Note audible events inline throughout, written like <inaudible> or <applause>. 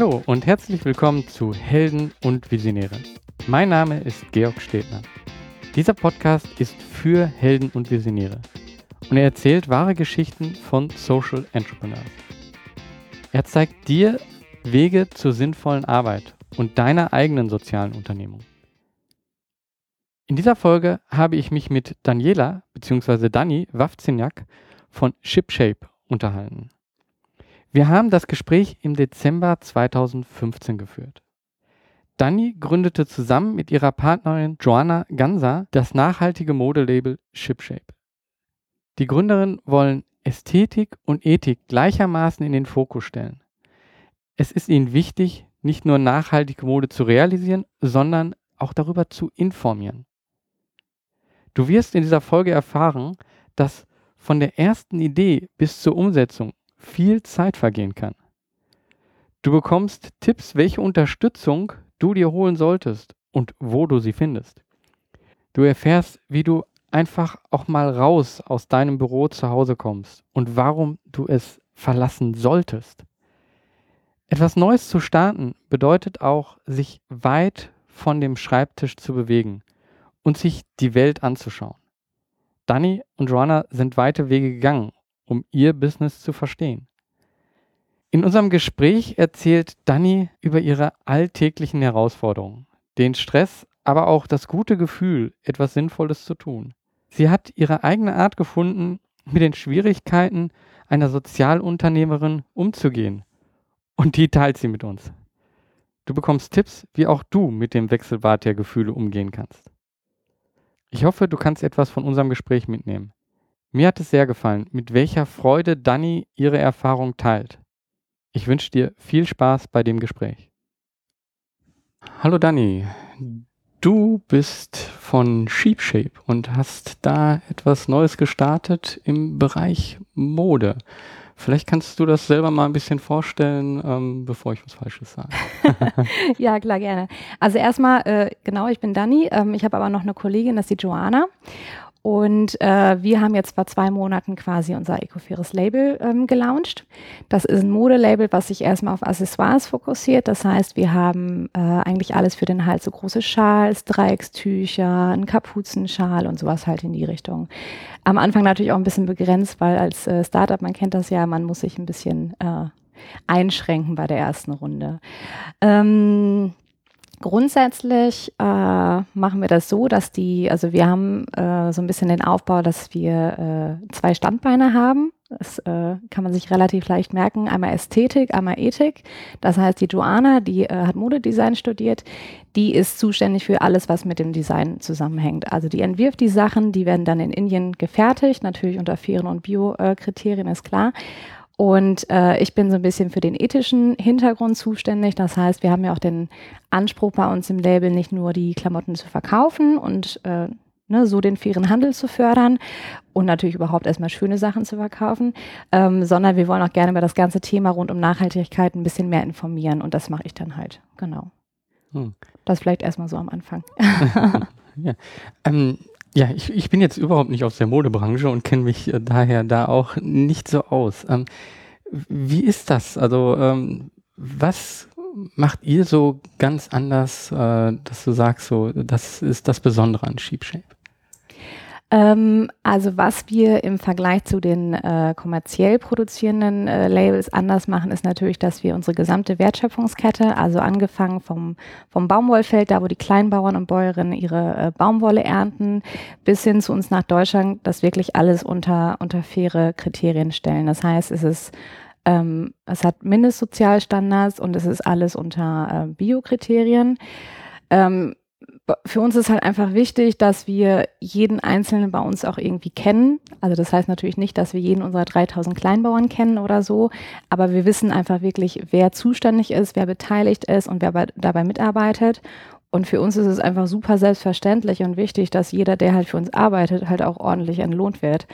Hallo und herzlich willkommen zu Helden und Visionäre. Mein Name ist Georg Stedner. Dieser Podcast ist für Helden und Visionäre und er erzählt wahre Geschichten von Social Entrepreneurs. Er zeigt dir Wege zur sinnvollen Arbeit und deiner eigenen sozialen Unternehmung. In dieser Folge habe ich mich mit Daniela bzw. Dani Wawczyniak von ShipShape unterhalten. Wir haben das Gespräch im Dezember 2015 geführt. Dani gründete zusammen mit ihrer Partnerin Joanna Gansa das nachhaltige Modelabel ShipShape. Die Gründerinnen wollen Ästhetik und Ethik gleichermaßen in den Fokus stellen. Es ist ihnen wichtig, nicht nur nachhaltige Mode zu realisieren, sondern auch darüber zu informieren. Du wirst in dieser Folge erfahren, dass von der ersten Idee bis zur Umsetzung viel Zeit vergehen kann. Du bekommst Tipps, welche Unterstützung du dir holen solltest und wo du sie findest. Du erfährst, wie du einfach auch mal raus aus deinem Büro zu Hause kommst und warum du es verlassen solltest. Etwas Neues zu starten bedeutet auch, sich weit von dem Schreibtisch zu bewegen und sich die Welt anzuschauen. Danny und Joanna sind weite Wege gegangen, um ihr Business zu verstehen. In unserem Gespräch erzählt Danny über ihre alltäglichen Herausforderungen, den Stress, aber auch das gute Gefühl, etwas Sinnvolles zu tun. Sie hat ihre eigene Art gefunden, mit den Schwierigkeiten einer Sozialunternehmerin umzugehen. Und die teilt sie mit uns. Du bekommst Tipps, wie auch du mit dem Wechselbad der Gefühle umgehen kannst. Ich hoffe, du kannst etwas von unserem Gespräch mitnehmen. Mir hat es sehr gefallen, mit welcher Freude Dani ihre Erfahrung teilt. Ich wünsche dir viel Spaß bei dem Gespräch. Hallo Dani, du bist von SheepShape und hast da etwas Neues gestartet im Bereich Mode. Vielleicht kannst du das selber mal ein bisschen vorstellen, ähm, bevor ich was Falsches sage. <laughs> ja, klar, gerne. Also erstmal, äh, genau, ich bin Dani. Ähm, ich habe aber noch eine Kollegin, das ist die Joanna. Und äh, wir haben jetzt vor zwei Monaten quasi unser Ecofaires Label ähm, gelauncht. Das ist ein Modelabel, was sich erstmal auf Accessoires fokussiert. Das heißt, wir haben äh, eigentlich alles für den Hals, so große Schals, Dreieckstücher, einen Kapuzenschal und sowas halt in die Richtung. Am Anfang natürlich auch ein bisschen begrenzt, weil als äh, Startup, man kennt das ja, man muss sich ein bisschen äh, einschränken bei der ersten Runde. Ähm, Grundsätzlich äh, machen wir das so, dass die, also wir haben äh, so ein bisschen den Aufbau, dass wir äh, zwei Standbeine haben. Das äh, kann man sich relativ leicht merken. Einmal Ästhetik, einmal Ethik. Das heißt, die Joanna, die äh, hat Modedesign studiert, die ist zuständig für alles, was mit dem Design zusammenhängt. Also die entwirft die Sachen, die werden dann in Indien gefertigt, natürlich unter fairen und Bio-Kriterien, ist klar. Und äh, ich bin so ein bisschen für den ethischen Hintergrund zuständig. Das heißt, wir haben ja auch den Anspruch bei uns im Label, nicht nur die Klamotten zu verkaufen und äh, ne, so den fairen Handel zu fördern und natürlich überhaupt erstmal schöne Sachen zu verkaufen, ähm, sondern wir wollen auch gerne über das ganze Thema rund um Nachhaltigkeit ein bisschen mehr informieren. Und das mache ich dann halt. Genau. Hm. Das vielleicht erstmal so am Anfang. <laughs> ja. Ähm, ja, ich, ich bin jetzt überhaupt nicht aus der Modebranche und kenne mich äh, daher da auch nicht so aus. Ähm, wie ist das? Also, ähm, was macht ihr so ganz anders, äh, dass du sagst, so, das ist das Besondere an Sheepshape? Ähm, also was wir im Vergleich zu den äh, kommerziell produzierenden äh, Labels anders machen, ist natürlich, dass wir unsere gesamte Wertschöpfungskette, also angefangen vom, vom Baumwollfeld, da wo die Kleinbauern und Bäuerinnen ihre äh, Baumwolle ernten, bis hin zu uns nach Deutschland, das wirklich alles unter, unter faire Kriterien stellen. Das heißt, es ist ähm, es hat Mindestsozialstandards und es ist alles unter äh, Biokriterien. Ähm, für uns ist halt einfach wichtig, dass wir jeden Einzelnen bei uns auch irgendwie kennen. Also das heißt natürlich nicht, dass wir jeden unserer 3000 Kleinbauern kennen oder so, aber wir wissen einfach wirklich, wer zuständig ist, wer beteiligt ist und wer bei, dabei mitarbeitet. Und für uns ist es einfach super selbstverständlich und wichtig, dass jeder, der halt für uns arbeitet, halt auch ordentlich entlohnt wird.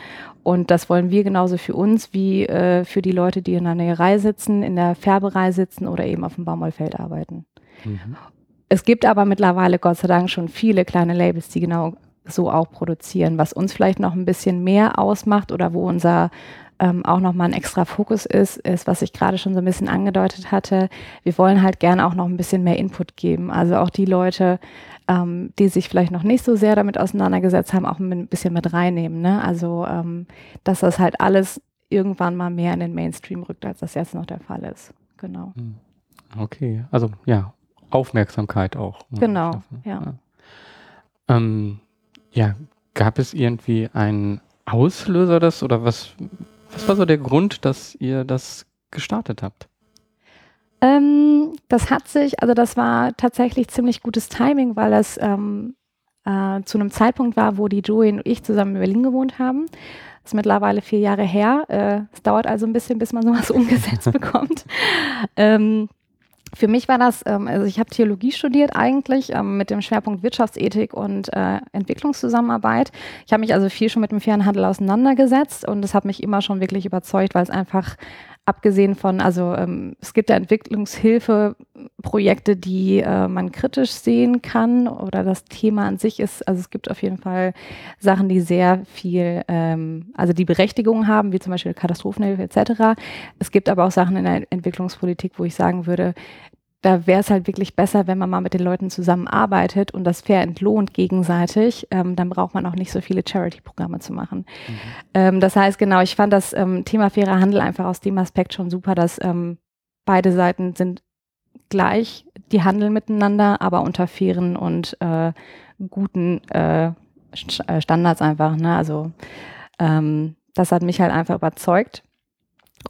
Und das wollen wir genauso für uns wie äh, für die Leute, die in der Näherei sitzen, in der Färberei sitzen oder eben auf dem Baumwollfeld arbeiten. Mhm. Es gibt aber mittlerweile Gott sei Dank schon viele kleine Labels, die genau so auch produzieren, was uns vielleicht noch ein bisschen mehr ausmacht oder wo unser ähm, auch nochmal ein extra Fokus ist, ist, was ich gerade schon so ein bisschen angedeutet hatte. Wir wollen halt gerne auch noch ein bisschen mehr Input geben. Also auch die Leute, ähm, die sich vielleicht noch nicht so sehr damit auseinandergesetzt haben, auch ein bisschen mit reinnehmen. Ne? Also, ähm, dass das halt alles irgendwann mal mehr in den Mainstream rückt, als das jetzt noch der Fall ist. Genau. Hm. Okay, also ja, Aufmerksamkeit auch. Ne? Genau, ja. Ja. Ähm, ja, gab es irgendwie einen Auslöser das oder was, was war so der Grund, dass ihr das gestartet habt? Ähm, das hat sich, also das war tatsächlich ziemlich gutes Timing, weil es ähm, äh, zu einem Zeitpunkt war, wo die Joey und ich zusammen in Berlin gewohnt haben. Das ist mittlerweile vier Jahre her. Äh, es dauert also ein bisschen, bis man sowas <laughs> umgesetzt bekommt. Ähm, für mich war das, ähm, also ich habe Theologie studiert eigentlich ähm, mit dem Schwerpunkt Wirtschaftsethik und äh, Entwicklungszusammenarbeit. Ich habe mich also viel schon mit dem fairen Handel auseinandergesetzt und das hat mich immer schon wirklich überzeugt, weil es einfach abgesehen von, also ähm, es gibt ja Entwicklungshilfeprojekte, die äh, man kritisch sehen kann oder das Thema an sich ist, also es gibt auf jeden Fall Sachen, die sehr viel, ähm, also die Berechtigung haben, wie zum Beispiel Katastrophenhilfe etc. Es gibt aber auch Sachen in der Entwicklungspolitik, wo ich sagen würde, da wäre es halt wirklich besser, wenn man mal mit den Leuten zusammenarbeitet und das fair entlohnt gegenseitig. Ähm, dann braucht man auch nicht so viele Charity-Programme zu machen. Mhm. Ähm, das heißt, genau, ich fand das ähm, Thema fairer Handel einfach aus dem Aspekt schon super, dass ähm, beide Seiten sind gleich, die handeln miteinander, aber unter fairen und äh, guten äh, äh Standards einfach. Ne? Also ähm, das hat mich halt einfach überzeugt.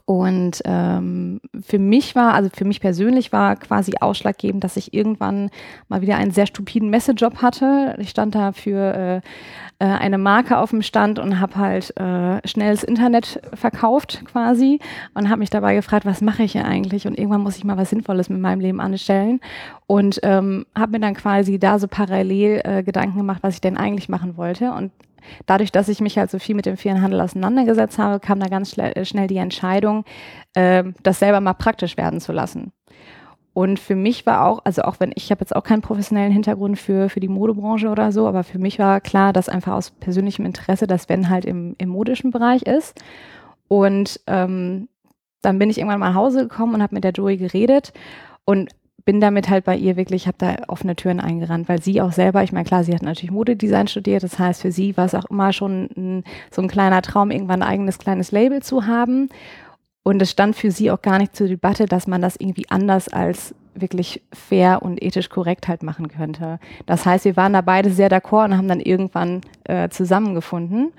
Und ähm, für mich war, also für mich persönlich war quasi ausschlaggebend, dass ich irgendwann mal wieder einen sehr stupiden Messejob hatte. Ich stand da für äh, äh eine Marke auf dem Stand und habe halt äh, schnelles Internet verkauft quasi und habe mich dabei gefragt, was mache ich hier eigentlich? Und irgendwann muss ich mal was Sinnvolles mit meinem Leben anstellen und ähm, habe mir dann quasi da so parallel äh, Gedanken gemacht, was ich denn eigentlich machen wollte und dadurch, dass ich mich halt so viel mit dem fairen Handel auseinandergesetzt habe, kam da ganz äh, schnell die Entscheidung, äh, das selber mal praktisch werden zu lassen. Und für mich war auch, also auch wenn ich habe jetzt auch keinen professionellen Hintergrund für, für die Modebranche oder so, aber für mich war klar, dass einfach aus persönlichem Interesse, dass wenn halt im, im modischen Bereich ist. Und ähm, dann bin ich irgendwann mal nach Hause gekommen und habe mit der Joey geredet. Und bin damit halt bei ihr wirklich, habe da offene Türen eingerannt, weil sie auch selber, ich meine, klar, sie hat natürlich Modedesign studiert, das heißt, für sie war es auch immer schon ein, so ein kleiner Traum, irgendwann ein eigenes kleines Label zu haben. Und es stand für sie auch gar nicht zur Debatte, dass man das irgendwie anders als wirklich fair und ethisch korrekt halt machen könnte. Das heißt, wir waren da beide sehr d'accord und haben dann irgendwann äh, zusammengefunden.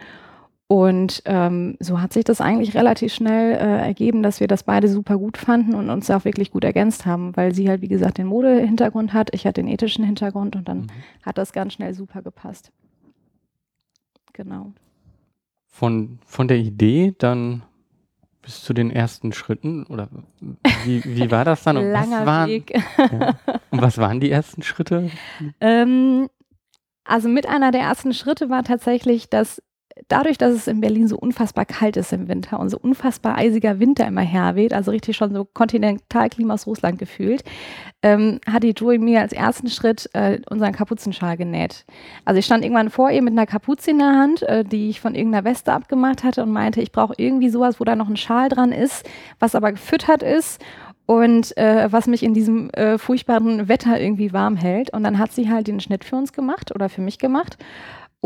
Und ähm, so hat sich das eigentlich relativ schnell äh, ergeben, dass wir das beide super gut fanden und uns auch wirklich gut ergänzt haben, weil sie halt, wie gesagt, den Modehintergrund hat, ich hatte den ethischen Hintergrund und dann mhm. hat das ganz schnell super gepasst. Genau. Von, von der Idee dann bis zu den ersten Schritten oder wie, wie war das dann? Und Langer was waren, Weg. ja. Und was waren die ersten Schritte? Ähm, also mit einer der ersten Schritte war tatsächlich, dass dadurch, dass es in Berlin so unfassbar kalt ist im Winter und so unfassbar eisiger Winter immer herweht, also richtig schon so Kontinentalklima aus Russland gefühlt, ähm, hat die Joey mir als ersten Schritt äh, unseren Kapuzenschal genäht. Also ich stand irgendwann vor ihr mit einer Kapuze in der Hand, äh, die ich von irgendeiner Weste abgemacht hatte und meinte, ich brauche irgendwie sowas, wo da noch ein Schal dran ist, was aber gefüttert ist und äh, was mich in diesem äh, furchtbaren Wetter irgendwie warm hält. Und dann hat sie halt den Schnitt für uns gemacht oder für mich gemacht.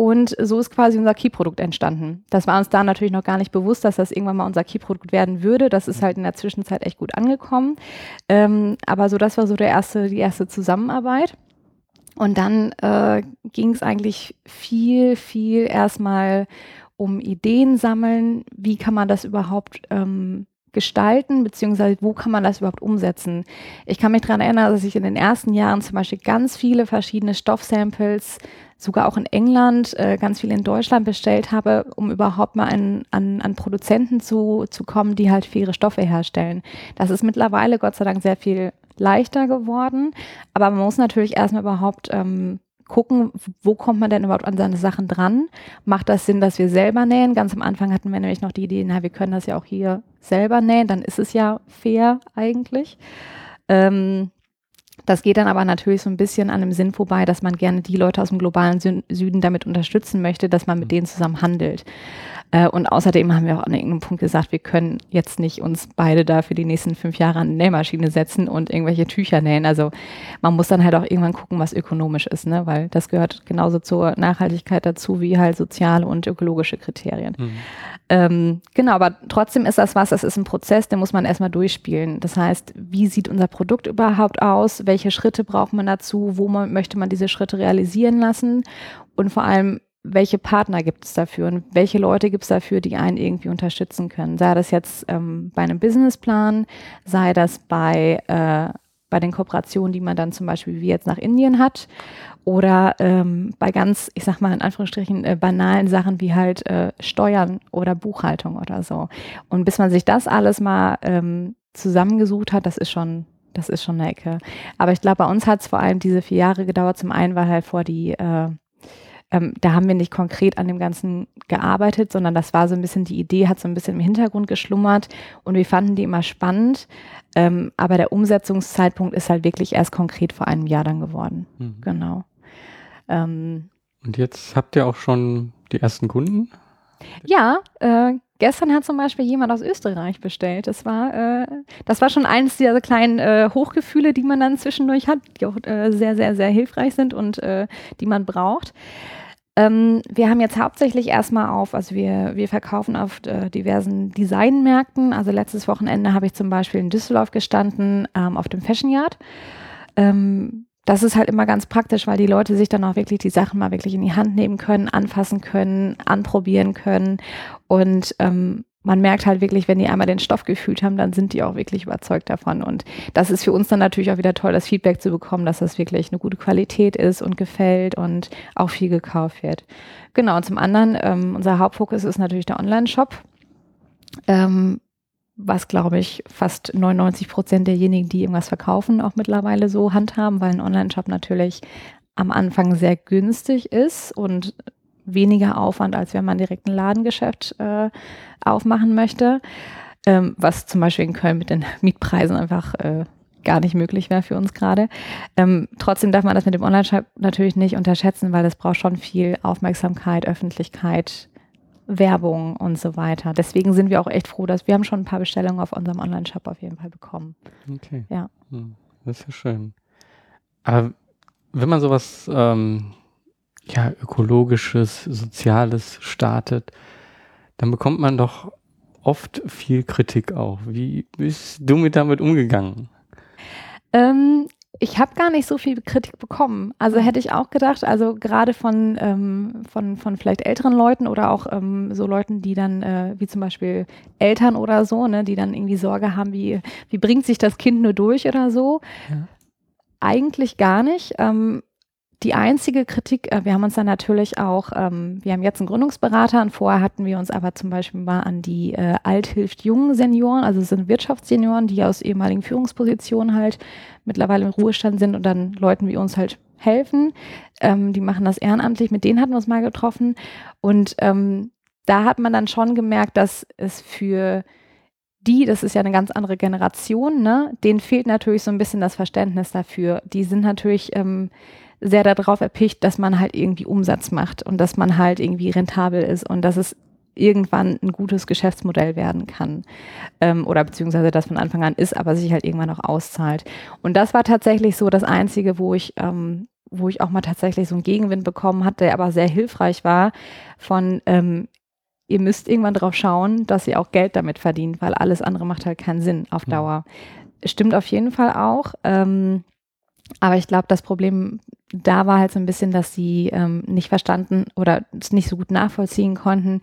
Und so ist quasi unser Key-Produkt entstanden. Das war uns da natürlich noch gar nicht bewusst, dass das irgendwann mal unser Key-Produkt werden würde. Das ist halt in der Zwischenzeit echt gut angekommen. Ähm, aber so, das war so der erste, die erste Zusammenarbeit. Und dann äh, ging es eigentlich viel, viel erstmal um Ideen sammeln. Wie kann man das überhaupt ähm, gestalten, beziehungsweise wo kann man das überhaupt umsetzen? Ich kann mich daran erinnern, dass ich in den ersten Jahren zum Beispiel ganz viele verschiedene Stoffsamples sogar auch in England, äh, ganz viel in Deutschland bestellt habe, um überhaupt mal an, an, an Produzenten zu, zu kommen, die halt faire Stoffe herstellen. Das ist mittlerweile Gott sei Dank sehr viel leichter geworden, aber man muss natürlich erstmal überhaupt ähm, gucken, wo kommt man denn überhaupt an seine Sachen dran? Macht das Sinn, dass wir selber nähen? Ganz am Anfang hatten wir nämlich noch die Idee, na, wir können das ja auch hier selber nähen, dann ist es ja fair eigentlich. Ähm, das geht dann aber natürlich so ein bisschen an dem Sinn vorbei, dass man gerne die Leute aus dem globalen Süden damit unterstützen möchte, dass man mit mhm. denen zusammen handelt. Äh, und außerdem haben wir auch an irgendeinem Punkt gesagt, wir können jetzt nicht uns beide da für die nächsten fünf Jahre an eine Nähmaschine setzen und irgendwelche Tücher nähen. Also man muss dann halt auch irgendwann gucken, was ökonomisch ist, ne? weil das gehört genauso zur Nachhaltigkeit dazu wie halt soziale und ökologische Kriterien. Mhm. Ähm, genau, aber trotzdem ist das was, das ist ein Prozess, den muss man erstmal durchspielen. Das heißt, wie sieht unser Produkt überhaupt aus? Welche Schritte braucht man dazu? Wo man, möchte man diese Schritte realisieren lassen? Und vor allem, welche Partner gibt es dafür und welche Leute gibt es dafür, die einen irgendwie unterstützen können. Sei das jetzt ähm, bei einem Businessplan, sei das bei, äh, bei den Kooperationen, die man dann zum Beispiel wie jetzt nach Indien hat oder ähm, bei ganz, ich sag mal in Anführungsstrichen, äh, banalen Sachen wie halt äh, Steuern oder Buchhaltung oder so. Und bis man sich das alles mal ähm, zusammengesucht hat, das ist schon, das ist schon eine Ecke. Aber ich glaube, bei uns hat es vor allem diese vier Jahre gedauert. Zum einen, weil halt vor die äh, ähm, da haben wir nicht konkret an dem Ganzen gearbeitet, sondern das war so ein bisschen, die Idee hat so ein bisschen im Hintergrund geschlummert und wir fanden die immer spannend. Ähm, aber der Umsetzungszeitpunkt ist halt wirklich erst konkret vor einem Jahr dann geworden. Mhm. Genau. Ähm, und jetzt habt ihr auch schon die ersten Kunden? Ja, äh, gestern hat zum Beispiel jemand aus Österreich bestellt. Das war, äh, das war schon eines dieser kleinen äh, Hochgefühle, die man dann zwischendurch hat, die auch äh, sehr, sehr, sehr hilfreich sind und äh, die man braucht. Ähm, wir haben jetzt hauptsächlich erstmal auf, also wir, wir verkaufen auf äh, diversen Designmärkten. Also letztes Wochenende habe ich zum Beispiel in Düsseldorf gestanden ähm, auf dem Fashion Yard. Ähm, das ist halt immer ganz praktisch, weil die Leute sich dann auch wirklich die Sachen mal wirklich in die Hand nehmen können, anfassen können, anprobieren können. Und ähm, man merkt halt wirklich, wenn die einmal den Stoff gefühlt haben, dann sind die auch wirklich überzeugt davon. Und das ist für uns dann natürlich auch wieder toll, das Feedback zu bekommen, dass das wirklich eine gute Qualität ist und gefällt und auch viel gekauft wird. Genau, und zum anderen, ähm, unser Hauptfokus ist natürlich der Online-Shop. Ähm, was glaube ich fast 99 Prozent derjenigen, die irgendwas verkaufen, auch mittlerweile so handhaben, weil ein Online-Shop natürlich am Anfang sehr günstig ist und weniger Aufwand, als wenn man direkt ein Ladengeschäft äh, aufmachen möchte. Ähm, was zum Beispiel in Köln mit den Mietpreisen einfach äh, gar nicht möglich wäre für uns gerade. Ähm, trotzdem darf man das mit dem Online-Shop natürlich nicht unterschätzen, weil es braucht schon viel Aufmerksamkeit, Öffentlichkeit, Werbung und so weiter. Deswegen sind wir auch echt froh, dass wir haben schon ein paar Bestellungen auf unserem Online-Shop auf jeden Fall bekommen. Okay. Ja. Hm, das ist ja schön. Aber wenn man sowas ähm, ja, ökologisches, soziales startet, dann bekommt man doch oft viel Kritik auch. Wie bist du mit damit umgegangen? Ähm, ich habe gar nicht so viel Kritik bekommen. Also hätte ich auch gedacht, also gerade von, ähm, von, von vielleicht älteren Leuten oder auch ähm, so Leuten, die dann, äh, wie zum Beispiel Eltern oder so, ne, die dann irgendwie Sorge haben, wie, wie bringt sich das Kind nur durch oder so. Ja. Eigentlich gar nicht. Ähm, die einzige Kritik, äh, wir haben uns dann natürlich auch, ähm, wir haben jetzt einen Gründungsberater und vorher hatten wir uns aber zum Beispiel mal an die äh, Althilft jungen Senioren, also sind Wirtschaftssenioren, die aus ehemaligen Führungspositionen halt mittlerweile im Ruhestand sind und dann Leuten wie uns halt helfen. Ähm, die machen das ehrenamtlich, mit denen hatten wir uns mal getroffen und ähm, da hat man dann schon gemerkt, dass es für die, das ist ja eine ganz andere Generation, ne, denen fehlt natürlich so ein bisschen das Verständnis dafür. Die sind natürlich ähm, sehr darauf erpicht, dass man halt irgendwie Umsatz macht und dass man halt irgendwie rentabel ist und dass es irgendwann ein gutes Geschäftsmodell werden kann. Ähm, oder beziehungsweise das von Anfang an ist, aber sich halt irgendwann auch auszahlt. Und das war tatsächlich so das Einzige, wo ich, ähm, wo ich auch mal tatsächlich so einen Gegenwind bekommen hatte, der aber sehr hilfreich war, von ähm, ihr müsst irgendwann drauf schauen, dass ihr auch Geld damit verdient, weil alles andere macht halt keinen Sinn auf hm. Dauer. Stimmt auf jeden Fall auch. Ähm, aber ich glaube, das Problem da war halt so ein bisschen, dass sie ähm, nicht verstanden oder es nicht so gut nachvollziehen konnten,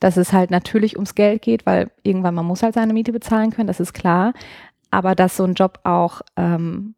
dass es halt natürlich ums Geld geht, weil irgendwann man muss halt seine Miete bezahlen können, das ist klar. Aber dass so ein Job auch ähm,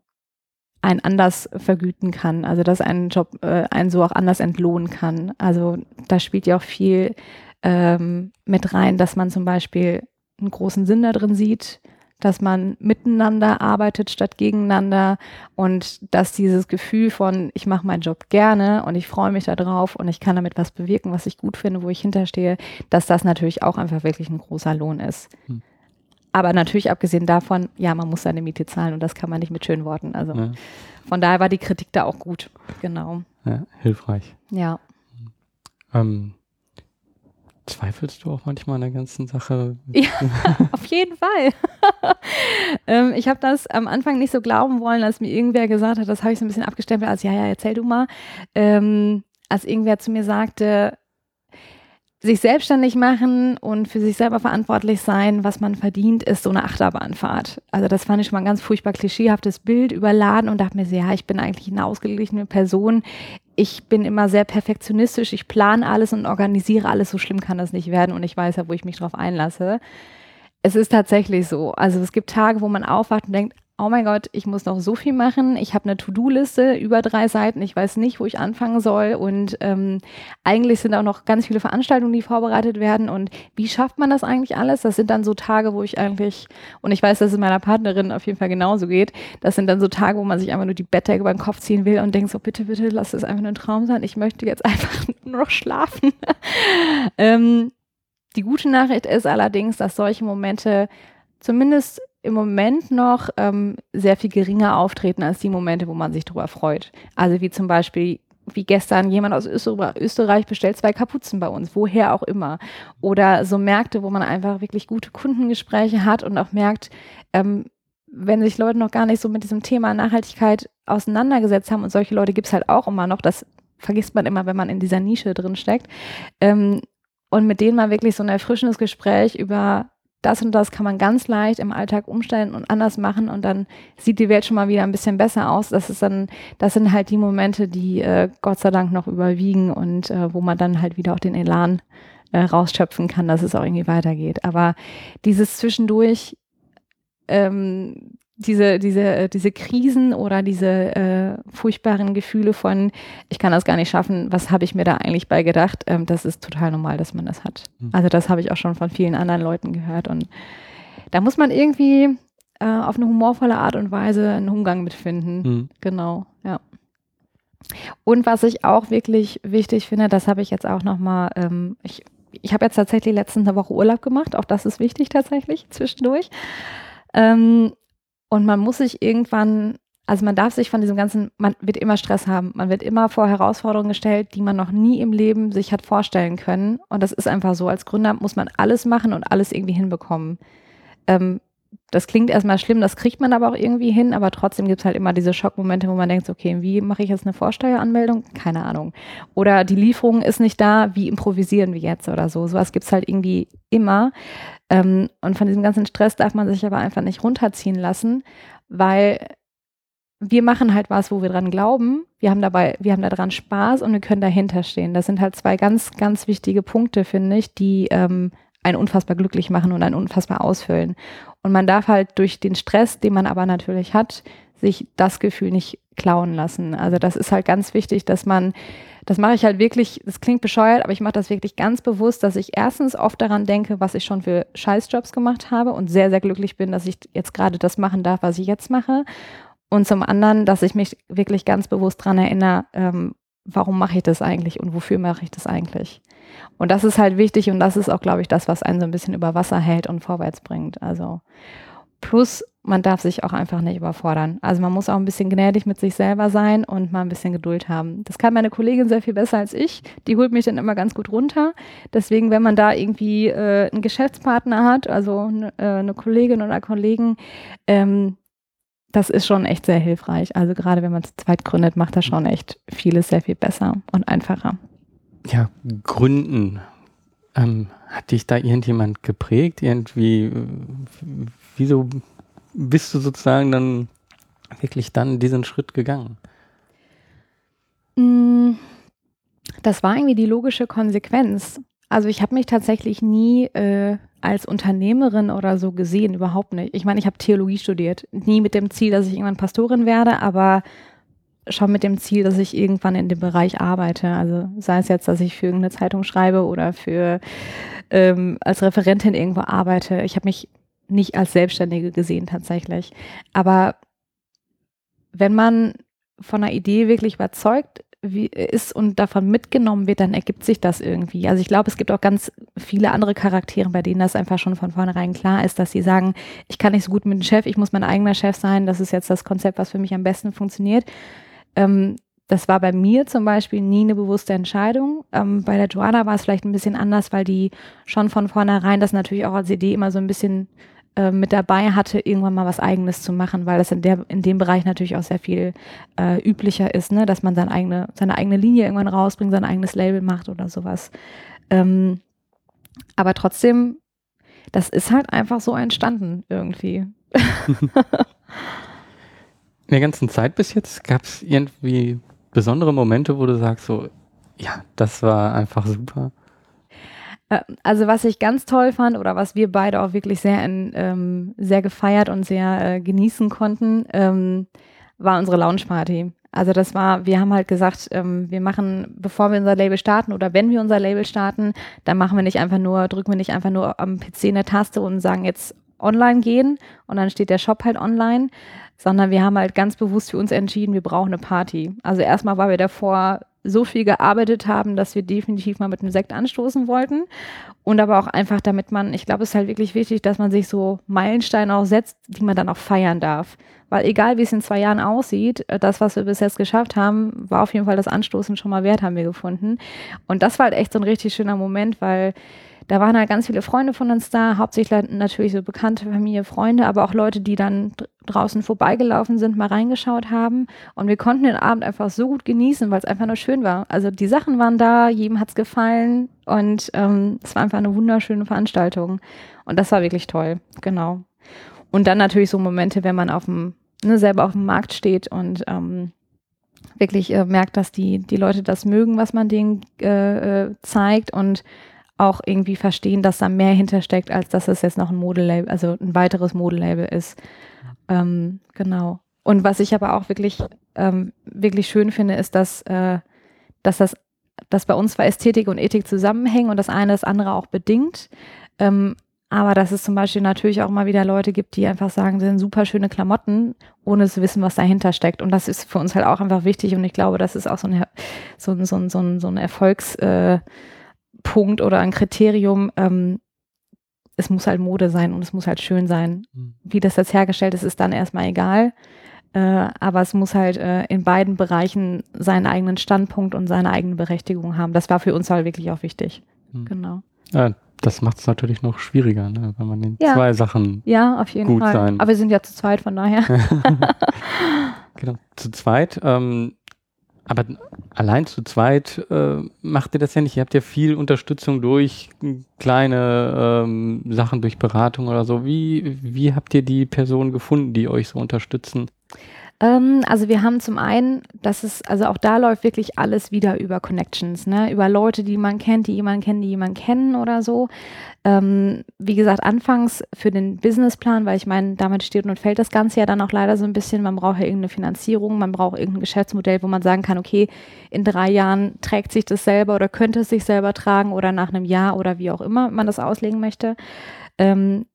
einen anders vergüten kann, also dass ein Job äh, einen so auch anders entlohnen kann. Also da spielt ja auch viel ähm, mit rein, dass man zum Beispiel einen großen Sinn da drin sieht, dass man miteinander arbeitet statt gegeneinander und dass dieses Gefühl von, ich mache meinen Job gerne und ich freue mich darauf und ich kann damit was bewirken, was ich gut finde, wo ich hinterstehe, dass das natürlich auch einfach wirklich ein großer Lohn ist. Hm. Aber natürlich abgesehen davon, ja, man muss seine Miete zahlen und das kann man nicht mit schönen Worten. Also ja. von daher war die Kritik da auch gut. Genau. Ja, hilfreich. Ja. Ähm, Zweifelst du auch manchmal an der ganzen Sache? Ja, <laughs> auf jeden Fall. <laughs> ähm, ich habe das am Anfang nicht so glauben wollen, als mir irgendwer gesagt hat, das habe ich so ein bisschen abgestempelt, als ja, ja, erzähl du mal. Ähm, als irgendwer zu mir sagte, sich selbstständig machen und für sich selber verantwortlich sein, was man verdient, ist so eine Achterbahnfahrt. Also das fand ich schon mal ein ganz furchtbar klischeehaftes Bild, überladen und dachte mir so, ja, ich bin eigentlich eine ausgeglichene Person. Ich bin immer sehr perfektionistisch, ich plane alles und organisiere alles, so schlimm kann das nicht werden und ich weiß ja, wo ich mich drauf einlasse. Es ist tatsächlich so. Also es gibt Tage, wo man aufwacht und denkt, oh mein Gott, ich muss noch so viel machen. Ich habe eine To-Do-Liste über drei Seiten. Ich weiß nicht, wo ich anfangen soll. Und ähm, eigentlich sind auch noch ganz viele Veranstaltungen, die vorbereitet werden. Und wie schafft man das eigentlich alles? Das sind dann so Tage, wo ich eigentlich, und ich weiß, dass es meiner Partnerin auf jeden Fall genauso geht, das sind dann so Tage, wo man sich einfach nur die Bettdecke über den Kopf ziehen will und denkt so, bitte, bitte, lass es einfach nur ein Traum sein. Ich möchte jetzt <laughs> einfach nur noch schlafen. ähm, die gute Nachricht ist allerdings, dass solche Momente zumindest im Moment noch ähm, sehr viel geringer auftreten als die Momente, wo man sich darüber freut. Also wie zum Beispiel wie gestern jemand aus Österreich bestellt zwei Kapuzen bei uns, woher auch immer. Oder so Märkte, wo man einfach wirklich gute Kundengespräche hat und auch merkt, ähm, wenn sich Leute noch gar nicht so mit diesem Thema Nachhaltigkeit auseinandergesetzt haben, und solche Leute gibt es halt auch immer noch, das vergisst man immer, wenn man in dieser Nische drin steckt, ähm, und mit denen mal wirklich so ein erfrischendes Gespräch über das und das kann man ganz leicht im Alltag umstellen und anders machen und dann sieht die Welt schon mal wieder ein bisschen besser aus. Das ist dann, das sind halt die Momente, die äh, Gott sei Dank noch überwiegen und äh, wo man dann halt wieder auch den Elan äh, rausschöpfen kann, dass es auch irgendwie weitergeht. Aber dieses zwischendurch ähm, diese, diese, äh, diese Krisen oder diese äh, furchtbaren Gefühle von, ich kann das gar nicht schaffen, was habe ich mir da eigentlich bei gedacht, ähm, das ist total normal, dass man das hat. Mhm. Also das habe ich auch schon von vielen anderen Leuten gehört und da muss man irgendwie äh, auf eine humorvolle Art und Weise einen Umgang mitfinden. Mhm. Genau, ja. Und was ich auch wirklich wichtig finde, das habe ich jetzt auch nochmal, ähm, ich, ich habe jetzt tatsächlich letztens eine Woche Urlaub gemacht, auch das ist wichtig tatsächlich zwischendurch. Ähm, und man muss sich irgendwann, also man darf sich von diesem ganzen, man wird immer Stress haben, man wird immer vor Herausforderungen gestellt, die man noch nie im Leben sich hat vorstellen können. Und das ist einfach so. Als Gründer muss man alles machen und alles irgendwie hinbekommen. Ähm, das klingt erstmal schlimm, das kriegt man aber auch irgendwie hin, aber trotzdem gibt es halt immer diese Schockmomente, wo man denkt, okay, wie mache ich jetzt eine Vorsteueranmeldung? Keine Ahnung. Oder die Lieferung ist nicht da, wie improvisieren wir jetzt oder so. Sowas gibt es halt irgendwie immer. Ähm, und von diesem ganzen Stress darf man sich aber einfach nicht runterziehen lassen, weil wir machen halt was, wo wir dran glauben. Wir haben dabei, wir haben daran Spaß und wir können dahinter stehen. Das sind halt zwei ganz, ganz wichtige Punkte, finde ich, die ähm, einen unfassbar glücklich machen und einen unfassbar ausfüllen. Und man darf halt durch den Stress, den man aber natürlich hat, sich das Gefühl nicht klauen lassen. Also das ist halt ganz wichtig, dass man, das mache ich halt wirklich, das klingt bescheuert, aber ich mache das wirklich ganz bewusst, dass ich erstens oft daran denke, was ich schon für Scheißjobs gemacht habe und sehr, sehr glücklich bin, dass ich jetzt gerade das machen darf, was ich jetzt mache. Und zum anderen, dass ich mich wirklich ganz bewusst daran erinnere, ähm, warum mache ich das eigentlich und wofür mache ich das eigentlich. Und das ist halt wichtig und das ist auch, glaube ich, das, was einen so ein bisschen über Wasser hält und vorwärts bringt. Also plus, man darf sich auch einfach nicht überfordern. Also man muss auch ein bisschen gnädig mit sich selber sein und mal ein bisschen Geduld haben. Das kann meine Kollegin sehr viel besser als ich. Die holt mich dann immer ganz gut runter. Deswegen, wenn man da irgendwie äh, einen Geschäftspartner hat, also äh, eine Kollegin oder Kollegen, ähm, das ist schon echt sehr hilfreich. Also gerade wenn man zu zweit gründet, macht das schon echt vieles sehr viel besser und einfacher ja, Gründen. Ähm, hat dich da irgendjemand geprägt? Irgendwie, wieso bist du sozusagen dann wirklich dann diesen Schritt gegangen? Mm, das war irgendwie die logische Konsequenz. Also ich habe mich tatsächlich nie äh, als Unternehmerin oder so gesehen, überhaupt nicht. Ich meine, ich habe Theologie studiert, nie mit dem Ziel, dass ich irgendwann Pastorin werde, aber schon mit dem Ziel, dass ich irgendwann in dem Bereich arbeite. Also sei es jetzt, dass ich für irgendeine Zeitung schreibe oder für ähm, als Referentin irgendwo arbeite. Ich habe mich nicht als Selbstständige gesehen tatsächlich. Aber wenn man von einer Idee wirklich überzeugt wie, ist und davon mitgenommen wird, dann ergibt sich das irgendwie. Also ich glaube, es gibt auch ganz viele andere Charaktere, bei denen das einfach schon von vornherein klar ist, dass sie sagen, ich kann nicht so gut mit dem Chef, ich muss mein eigener Chef sein, das ist jetzt das Konzept, was für mich am besten funktioniert ähm, das war bei mir zum Beispiel nie eine bewusste Entscheidung. Ähm, bei der Joanna war es vielleicht ein bisschen anders, weil die schon von vornherein das natürlich auch als Idee immer so ein bisschen äh, mit dabei hatte, irgendwann mal was Eigenes zu machen, weil das in, der, in dem Bereich natürlich auch sehr viel äh, üblicher ist, ne? dass man seine eigene, seine eigene Linie irgendwann rausbringt, sein eigenes Label macht oder sowas. Ähm, aber trotzdem, das ist halt einfach so entstanden irgendwie. <laughs> In der ganzen Zeit bis jetzt gab es irgendwie besondere Momente, wo du sagst, so, ja, das war einfach super? Äh, also was ich ganz toll fand oder was wir beide auch wirklich sehr, in, ähm, sehr gefeiert und sehr äh, genießen konnten, ähm, war unsere Launchparty. Also das war, wir haben halt gesagt, ähm, wir machen, bevor wir unser Label starten oder wenn wir unser Label starten, dann machen wir nicht einfach nur, drücken wir nicht einfach nur am PC eine Taste und sagen jetzt online gehen und dann steht der Shop halt online, sondern wir haben halt ganz bewusst für uns entschieden, wir brauchen eine Party. Also erstmal, weil wir davor so viel gearbeitet haben, dass wir definitiv mal mit einem Sekt anstoßen wollten. Und aber auch einfach, damit man, ich glaube, es ist halt wirklich wichtig, dass man sich so Meilensteine auch setzt, die man dann auch feiern darf. Weil egal, wie es in zwei Jahren aussieht, äh, das, was wir bis jetzt geschafft haben, war auf jeden Fall das Anstoßen schon mal wert, haben wir gefunden. Und das war halt echt so ein richtig schöner Moment, weil da waren halt ganz viele Freunde von uns da, hauptsächlich natürlich so bekannte Familie, Freunde, aber auch Leute, die dann draußen vorbeigelaufen sind, mal reingeschaut haben. Und wir konnten den Abend einfach so gut genießen, weil es einfach nur schön war. Also die Sachen waren da, jedem hat es gefallen und ähm, es war einfach eine wunderschöne Veranstaltung. Und das war wirklich toll, genau. Und dann natürlich so Momente, wenn man auf dem, ne, selber auf dem Markt steht und ähm, wirklich äh, merkt, dass die, die Leute das mögen, was man denen äh, äh zeigt und auch irgendwie verstehen, dass da mehr hintersteckt, als dass es jetzt noch ein Modelabel, also ein weiteres Modelabel ist. Ähm, genau. Und was ich aber auch wirklich, ähm, wirklich schön finde, ist, dass, äh, dass das, dass bei uns zwar Ästhetik und Ethik zusammenhängen und das eine das andere auch bedingt. Ähm, aber dass es zum Beispiel natürlich auch mal wieder Leute gibt, die einfach sagen, das sind super schöne Klamotten, ohne zu wissen, was dahinter steckt. Und das ist für uns halt auch einfach wichtig. Und ich glaube, das ist auch so ein, so ein, so ein, so ein, so ein Erfolgs, äh, Punkt oder ein Kriterium, ähm, es muss halt Mode sein und es muss halt schön sein. Mhm. Wie das jetzt hergestellt ist, ist dann erstmal egal. Äh, aber es muss halt äh, in beiden Bereichen seinen eigenen Standpunkt und seine eigene Berechtigung haben. Das war für uns halt wirklich auch wichtig. Mhm. Genau. Ja, das macht es natürlich noch schwieriger, ne? wenn man in ja. zwei Sachen ja, auf jeden gut Fall. sein. Aber wir sind ja zu zweit, von daher. <laughs> <laughs> genau, zu zweit. Ähm, aber allein zu zweit äh, macht ihr das ja nicht. Ihr habt ja viel Unterstützung durch kleine ähm, Sachen, durch Beratung oder so. Wie, wie habt ihr die Personen gefunden, die euch so unterstützen? Ähm, also wir haben zum einen, das ist, also auch da läuft wirklich alles wieder über Connections, ne? über Leute, die man kennt, die jemanden kennen, die jemanden kennen oder so. Ähm, wie gesagt, anfangs für den Businessplan, weil ich meine, damit steht und fällt das Ganze ja dann auch leider so ein bisschen. Man braucht ja irgendeine Finanzierung, man braucht irgendein Geschäftsmodell, wo man sagen kann, okay, in drei Jahren trägt sich das selber oder könnte es sich selber tragen oder nach einem Jahr oder wie auch immer man das auslegen möchte. Ähm,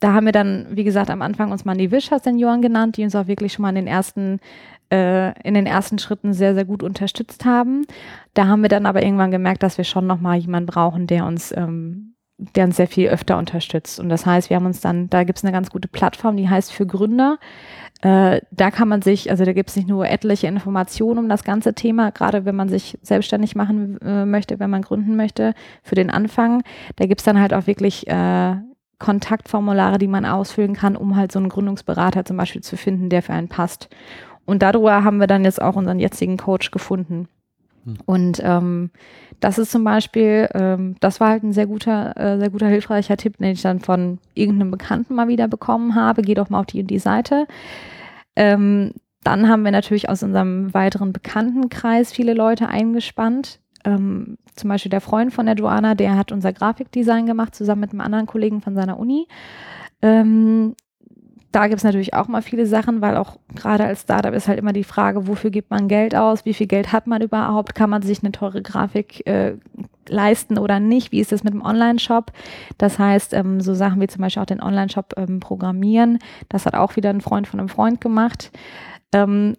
da haben wir dann, wie gesagt, am Anfang uns Mandy Senioren genannt, die uns auch wirklich schon mal in den ersten äh, in den ersten Schritten sehr, sehr gut unterstützt haben. Da haben wir dann aber irgendwann gemerkt, dass wir schon nochmal jemanden brauchen, der uns, ähm, der uns sehr viel öfter unterstützt. Und das heißt, wir haben uns dann, da gibt es eine ganz gute Plattform, die heißt für Gründer. Äh, da kann man sich, also da gibt es nicht nur etliche Informationen um das ganze Thema, gerade wenn man sich selbstständig machen äh, möchte, wenn man gründen möchte, für den Anfang. Da gibt es dann halt auch wirklich äh, Kontaktformulare, die man ausfüllen kann, um halt so einen Gründungsberater zum Beispiel zu finden, der für einen passt. Und darüber haben wir dann jetzt auch unseren jetzigen Coach gefunden. Hm. Und ähm, das ist zum Beispiel, ähm, das war halt ein sehr guter, äh, sehr guter, hilfreicher Tipp, den ich dann von irgendeinem Bekannten mal wieder bekommen habe. Geh doch mal auf die und die Seite. Ähm, dann haben wir natürlich aus unserem weiteren Bekanntenkreis viele Leute eingespannt, ähm, zum Beispiel der Freund von der Joanna, der hat unser Grafikdesign gemacht, zusammen mit einem anderen Kollegen von seiner Uni. Ähm, da gibt es natürlich auch mal viele Sachen, weil auch gerade als Startup ist halt immer die Frage, wofür gibt man Geld aus, wie viel Geld hat man überhaupt, kann man sich eine teure Grafik äh, leisten oder nicht, wie ist das mit dem Online-Shop. Das heißt, ähm, so Sachen wie zum Beispiel auch den Online-Shop ähm, programmieren, das hat auch wieder ein Freund von einem Freund gemacht. Ähm,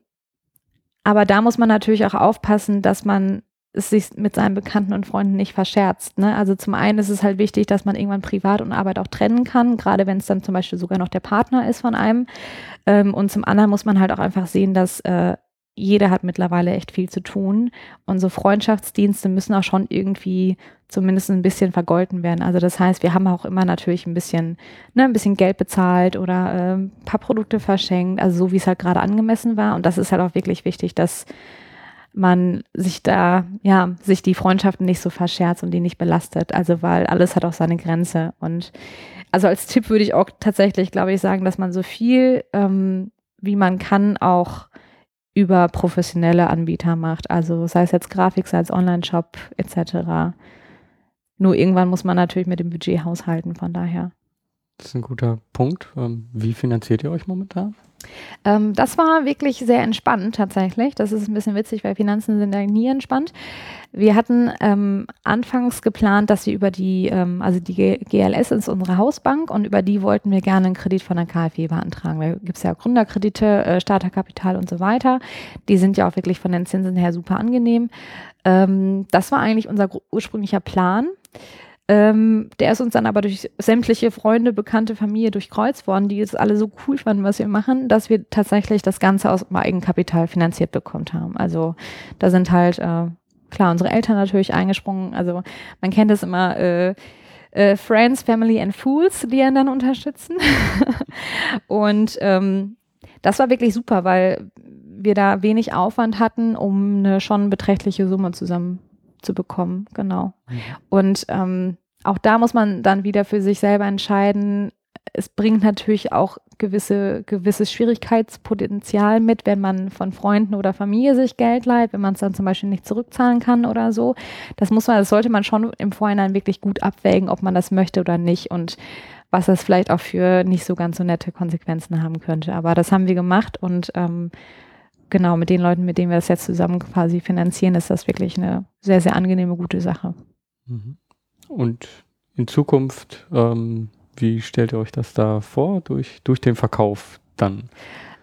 aber da muss man natürlich auch aufpassen, dass man es sich mit seinen Bekannten und Freunden nicht verscherzt. Ne? Also zum einen ist es halt wichtig, dass man irgendwann Privat und Arbeit auch trennen kann, gerade wenn es dann zum Beispiel sogar noch der Partner ist von einem. Ähm, und zum anderen muss man halt auch einfach sehen, dass äh, jeder hat mittlerweile echt viel zu tun. Und so Freundschaftsdienste müssen auch schon irgendwie zumindest ein bisschen vergolten werden. Also das heißt, wir haben auch immer natürlich ein bisschen, ne, ein bisschen Geld bezahlt oder äh, ein paar Produkte verschenkt, also so wie es halt gerade angemessen war. Und das ist halt auch wirklich wichtig, dass man sich da, ja, sich die Freundschaften nicht so verscherzt und die nicht belastet. Also weil alles hat auch seine Grenze. Und also als Tipp würde ich auch tatsächlich, glaube ich, sagen, dass man so viel ähm, wie man kann auch über professionelle Anbieter macht. Also sei es jetzt Grafik, sei es Online-Shop etc. Nur irgendwann muss man natürlich mit dem Budget haushalten, von daher. Das ist ein guter Punkt. Ähm, wie finanziert ihr euch momentan? Ähm, das war wirklich sehr entspannt tatsächlich. Das ist ein bisschen witzig, weil Finanzen sind ja nie entspannt. Wir hatten ähm, anfangs geplant, dass wir über die, ähm, also die GLS ist unsere Hausbank und über die wollten wir gerne einen Kredit von der KfW beantragen. Da gibt es ja Gründerkredite, äh, Starterkapital und so weiter. Die sind ja auch wirklich von den Zinsen her super angenehm. Ähm, das war eigentlich unser ursprünglicher Plan. Ähm, der ist uns dann aber durch sämtliche Freunde, bekannte Familie durchkreuzt worden, die es alle so cool fanden, was wir machen, dass wir tatsächlich das Ganze aus Eigenkapital finanziert bekommen haben. Also da sind halt äh, klar unsere Eltern natürlich eingesprungen. Also man kennt es immer. Äh, äh, Friends, Family and Fools, die einen dann unterstützen. <laughs> und ähm, das war wirklich super, weil wir da wenig Aufwand hatten, um eine schon beträchtliche Summe zusammen zu bekommen, genau. Mhm. Und ähm, auch da muss man dann wieder für sich selber entscheiden. Es bringt natürlich auch gewisse, gewisses Schwierigkeitspotenzial mit, wenn man von Freunden oder Familie sich Geld leiht, wenn man es dann zum Beispiel nicht zurückzahlen kann oder so. Das muss man, das sollte man schon im Vorhinein wirklich gut abwägen, ob man das möchte oder nicht und was das vielleicht auch für nicht so ganz so nette Konsequenzen haben könnte. Aber das haben wir gemacht und ähm, genau, mit den Leuten, mit denen wir das jetzt zusammen quasi finanzieren, ist das wirklich eine sehr, sehr angenehme, gute Sache. Mhm. Und in Zukunft, ähm, wie stellt ihr euch das da vor, durch, durch den Verkauf dann?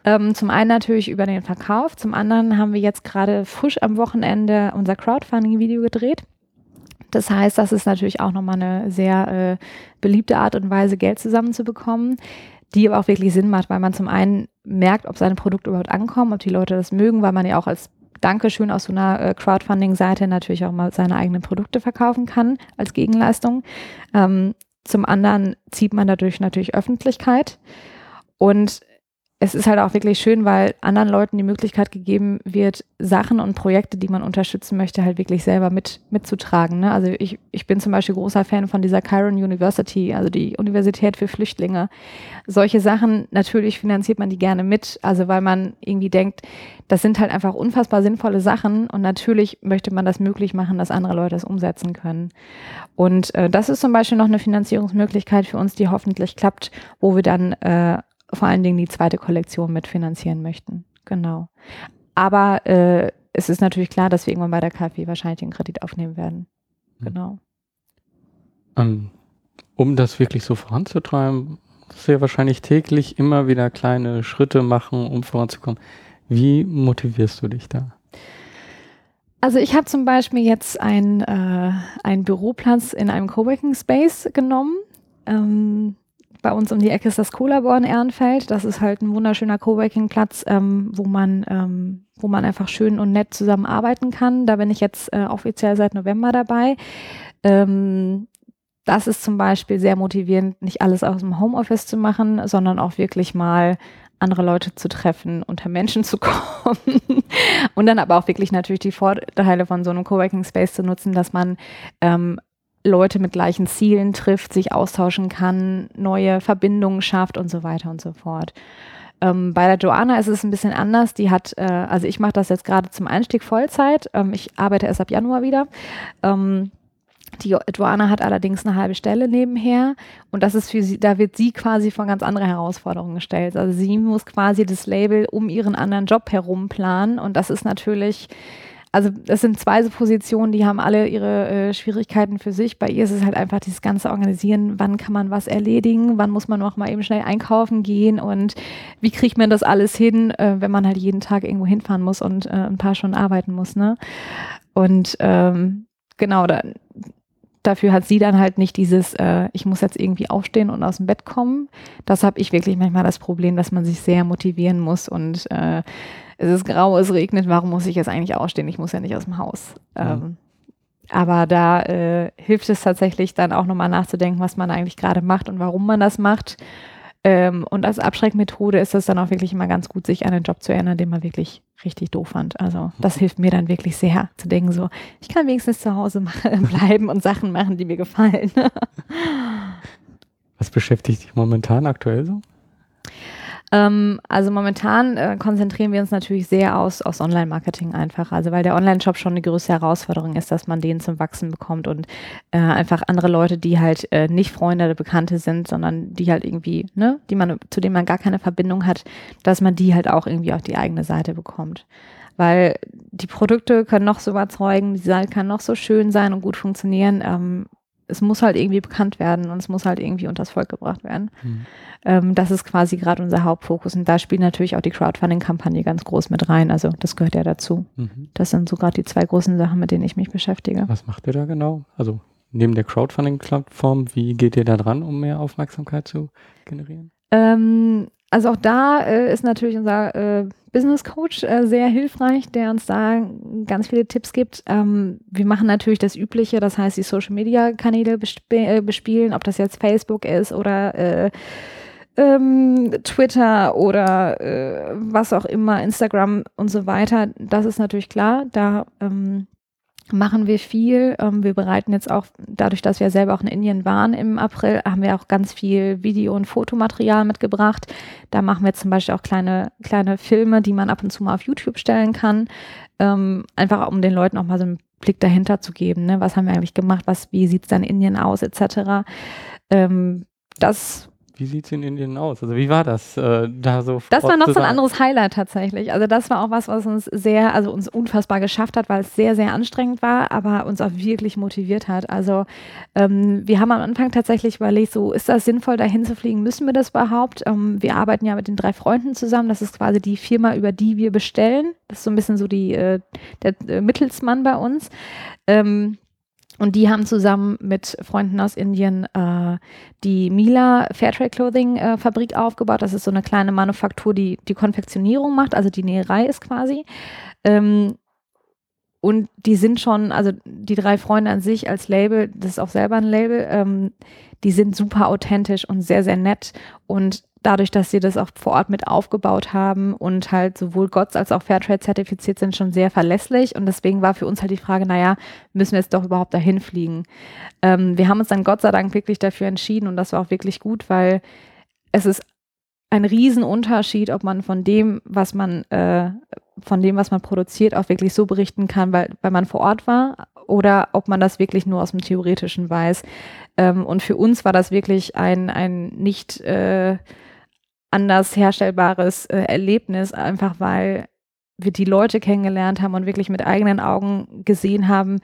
Ähm, zum einen natürlich über den Verkauf, zum anderen haben wir jetzt gerade frisch am Wochenende unser Crowdfunding-Video gedreht. Das heißt, das ist natürlich auch nochmal eine sehr äh, beliebte Art und Weise, Geld zusammenzubekommen die aber auch wirklich Sinn macht, weil man zum einen merkt, ob seine Produkte überhaupt ankommen, ob die Leute das mögen, weil man ja auch als Dankeschön aus so einer äh, Crowdfunding-Seite natürlich auch mal seine eigenen Produkte verkaufen kann als Gegenleistung. Ähm, zum anderen zieht man dadurch natürlich Öffentlichkeit und es ist halt auch wirklich schön, weil anderen Leuten die Möglichkeit gegeben wird, Sachen und Projekte, die man unterstützen möchte, halt wirklich selber mit, mitzutragen. Ne? Also ich, ich bin zum Beispiel großer Fan von dieser Chiron University, also die Universität für Flüchtlinge. Solche Sachen, natürlich finanziert man die gerne mit, also weil man irgendwie denkt, das sind halt einfach unfassbar sinnvolle Sachen und natürlich möchte man das möglich machen, dass andere Leute das umsetzen können. Und äh, das ist zum Beispiel noch eine Finanzierungsmöglichkeit für uns, die hoffentlich klappt, wo wir dann äh, vor allen Dingen die zweite Kollektion mitfinanzieren möchten. Genau. Aber äh, es ist natürlich klar, dass wir irgendwann bei der KfW wahrscheinlich den Kredit aufnehmen werden. Hm. Genau. Um, um das wirklich so voranzutreiben, ja wahrscheinlich täglich immer wieder kleine Schritte machen, um voranzukommen. Wie motivierst du dich da? Also ich habe zum Beispiel jetzt einen, äh, einen Büroplatz in einem Coworking Space genommen. Ähm, bei uns um die Ecke ist das Cola in Ehrenfeld. Das ist halt ein wunderschöner Coworking-Platz, ähm, wo man, ähm, wo man einfach schön und nett zusammenarbeiten kann. Da bin ich jetzt äh, offiziell seit November dabei. Ähm, das ist zum Beispiel sehr motivierend, nicht alles aus dem Homeoffice zu machen, sondern auch wirklich mal andere Leute zu treffen, unter Menschen zu <laughs> kommen und dann aber auch wirklich natürlich die Vorteile von so einem Coworking Space zu nutzen, dass man ähm, Leute mit gleichen Zielen trifft, sich austauschen kann, neue Verbindungen schafft und so weiter und so fort. Ähm, bei der Joanna ist es ein bisschen anders. Die hat, äh, also ich mache das jetzt gerade zum Einstieg Vollzeit. Ähm, ich arbeite erst ab Januar wieder. Ähm, die Joanna hat allerdings eine halbe Stelle nebenher und das ist für sie, da wird sie quasi vor ganz andere Herausforderungen gestellt. Also sie muss quasi das Label um ihren anderen Job herum planen und das ist natürlich also das sind zwei so Positionen, die haben alle ihre äh, Schwierigkeiten für sich. Bei ihr ist es halt einfach dieses ganze Organisieren, wann kann man was erledigen, wann muss man noch mal eben schnell einkaufen gehen und wie kriegt man das alles hin, äh, wenn man halt jeden Tag irgendwo hinfahren muss und äh, ein paar Stunden arbeiten muss. Ne? Und ähm, genau, da, dafür hat sie dann halt nicht dieses, äh, ich muss jetzt irgendwie aufstehen und aus dem Bett kommen. Das habe ich wirklich manchmal das Problem, dass man sich sehr motivieren muss und äh, es ist grau, es regnet, warum muss ich jetzt eigentlich aufstehen? Ich muss ja nicht aus dem Haus. Mhm. Ähm, aber da äh, hilft es tatsächlich dann auch nochmal nachzudenken, was man eigentlich gerade macht und warum man das macht. Ähm, und als Abschreckmethode ist es dann auch wirklich immer ganz gut, sich an einen Job zu erinnern, den man wirklich richtig doof fand. Also das hilft mir dann wirklich sehr zu denken, so, ich kann wenigstens zu Hause <laughs> bleiben und Sachen machen, die mir gefallen. <laughs> Was beschäftigt dich momentan aktuell so? Ähm, also momentan äh, konzentrieren wir uns natürlich sehr aus, aus Online-Marketing einfach. Also weil der Online-Shop schon eine größere Herausforderung ist, dass man den zum Wachsen bekommt und äh, einfach andere Leute, die halt äh, nicht Freunde oder Bekannte sind, sondern die halt irgendwie, ne, die man, zu denen man gar keine Verbindung hat, dass man die halt auch irgendwie auf die eigene Seite bekommt weil die Produkte können noch so überzeugen, die Seite kann noch so schön sein und gut funktionieren. Ähm, es muss halt irgendwie bekannt werden und es muss halt irgendwie unters Volk gebracht werden. Mhm. Ähm, das ist quasi gerade unser Hauptfokus und da spielt natürlich auch die Crowdfunding-Kampagne ganz groß mit rein. Also das gehört ja dazu. Mhm. Das sind so gerade die zwei großen Sachen, mit denen ich mich beschäftige. Was macht ihr da genau? Also neben der Crowdfunding-Plattform, wie geht ihr da dran, um mehr Aufmerksamkeit zu generieren? Ähm, also auch da äh, ist natürlich unser äh, Business Coach äh, sehr hilfreich, der uns da ganz viele Tipps gibt. Ähm, wir machen natürlich das Übliche, das heißt die Social Media Kanäle besp äh, bespielen, ob das jetzt Facebook ist oder äh, ähm, Twitter oder äh, was auch immer, Instagram und so weiter. Das ist natürlich klar. Da ähm, machen wir viel. Ähm, wir bereiten jetzt auch, dadurch, dass wir selber auch in Indien waren im April, haben wir auch ganz viel Video- und Fotomaterial mitgebracht. Da machen wir zum Beispiel auch kleine, kleine Filme, die man ab und zu mal auf YouTube stellen kann. Ähm, einfach um den Leuten auch mal so einen Blick dahinter zu geben. Ne? Was haben wir eigentlich gemacht? Was, wie sieht es dann in Indien aus, etc. Ähm, das wie sieht es in Indien aus? Also wie war das äh, da so? Das war noch so ein anderes Highlight tatsächlich. Also das war auch was, was uns sehr, also uns unfassbar geschafft hat, weil es sehr, sehr anstrengend war, aber uns auch wirklich motiviert hat. Also ähm, wir haben am Anfang tatsächlich überlegt, so ist das sinnvoll, dahin zu fliegen? Müssen wir das überhaupt? Ähm, wir arbeiten ja mit den drei Freunden zusammen. Das ist quasi die Firma, über die wir bestellen. Das ist so ein bisschen so die, äh, der äh, Mittelsmann bei uns. Ähm, und die haben zusammen mit Freunden aus Indien äh, die Mila Fairtrade Clothing äh, Fabrik aufgebaut. Das ist so eine kleine Manufaktur, die die Konfektionierung macht, also die Näherei ist quasi. Ähm, und die sind schon, also die drei Freunde an sich als Label, das ist auch selber ein Label, ähm, die sind super authentisch und sehr, sehr nett. Und dadurch, dass sie das auch vor Ort mit aufgebaut haben und halt sowohl GOTS als auch Fairtrade zertifiziert sind, schon sehr verlässlich. Und deswegen war für uns halt die Frage, naja, müssen wir jetzt doch überhaupt dahin fliegen? Ähm, wir haben uns dann Gott sei Dank wirklich dafür entschieden und das war auch wirklich gut, weil es ist ein Riesenunterschied, ob man von dem, was man, äh, von dem, was man produziert, auch wirklich so berichten kann, weil, weil man vor Ort war oder ob man das wirklich nur aus dem Theoretischen weiß. Ähm, und für uns war das wirklich ein, ein nicht äh, anders herstellbares äh, Erlebnis, einfach weil wir die Leute kennengelernt haben und wirklich mit eigenen Augen gesehen haben,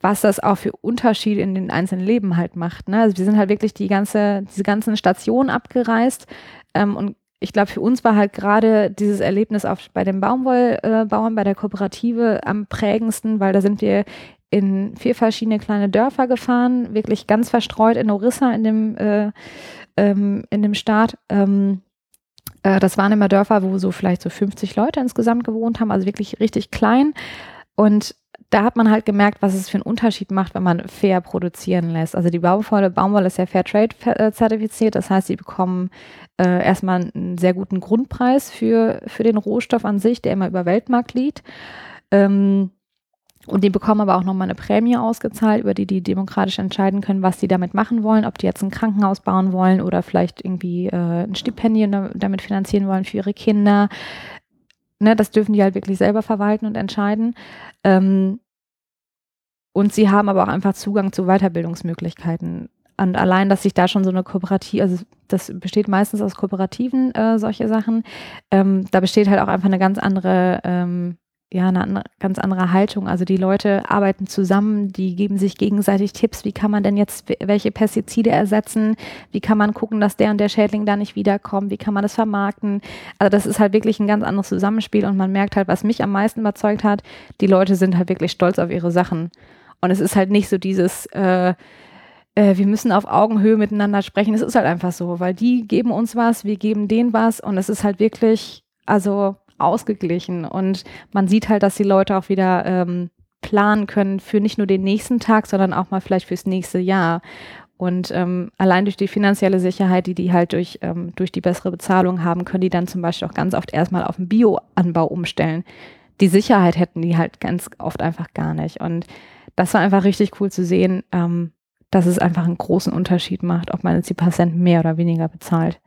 was das auch für Unterschiede in den einzelnen Leben halt macht. Ne? Also wir sind halt wirklich die ganze, diese ganzen Stationen abgereist ähm, und ich glaube, für uns war halt gerade dieses Erlebnis auf, bei den Baumwollbauern, äh, bei der Kooperative am prägendsten, weil da sind wir in vier verschiedene kleine Dörfer gefahren, wirklich ganz verstreut in Orissa in dem, äh, ähm, in dem Staat. Ähm, äh, das waren immer Dörfer, wo so vielleicht so 50 Leute insgesamt gewohnt haben, also wirklich richtig klein. Und da hat man halt gemerkt, was es für einen Unterschied macht, wenn man fair produzieren lässt. Also die Baumwolle, Baumwolle ist ja Fair Trade äh, zertifiziert, das heißt, sie bekommen äh, erstmal einen sehr guten Grundpreis für, für den Rohstoff an sich, der immer über Weltmarkt liegt. Ähm, und die bekommen aber auch nochmal eine Prämie ausgezahlt, über die die demokratisch entscheiden können, was sie damit machen wollen, ob die jetzt ein Krankenhaus bauen wollen oder vielleicht irgendwie äh, ein Stipendium damit finanzieren wollen für ihre Kinder. Ne, das dürfen die halt wirklich selber verwalten und entscheiden. Ähm, und sie haben aber auch einfach Zugang zu Weiterbildungsmöglichkeiten. Und allein, dass sich da schon so eine Kooperative, also das besteht meistens aus Kooperativen, äh, solche Sachen, ähm, da besteht halt auch einfach eine ganz andere ähm, ja, eine ganz andere Haltung. Also die Leute arbeiten zusammen, die geben sich gegenseitig Tipps, wie kann man denn jetzt welche Pestizide ersetzen, wie kann man gucken, dass der und der Schädling da nicht wiederkommt, wie kann man das vermarkten. Also das ist halt wirklich ein ganz anderes Zusammenspiel und man merkt halt, was mich am meisten überzeugt hat, die Leute sind halt wirklich stolz auf ihre Sachen. Und es ist halt nicht so dieses, äh, äh, wir müssen auf Augenhöhe miteinander sprechen. Es ist halt einfach so, weil die geben uns was, wir geben denen was und es ist halt wirklich, also ausgeglichen. Und man sieht halt, dass die Leute auch wieder ähm, planen können für nicht nur den nächsten Tag, sondern auch mal vielleicht fürs nächste Jahr. Und ähm, allein durch die finanzielle Sicherheit, die die halt durch, ähm, durch die bessere Bezahlung haben, können die dann zum Beispiel auch ganz oft erstmal auf den Bioanbau umstellen. Die Sicherheit hätten die halt ganz oft einfach gar nicht. Und das war einfach richtig cool zu sehen, ähm, dass es einfach einen großen Unterschied macht, ob man jetzt die Patienten mehr oder weniger bezahlt.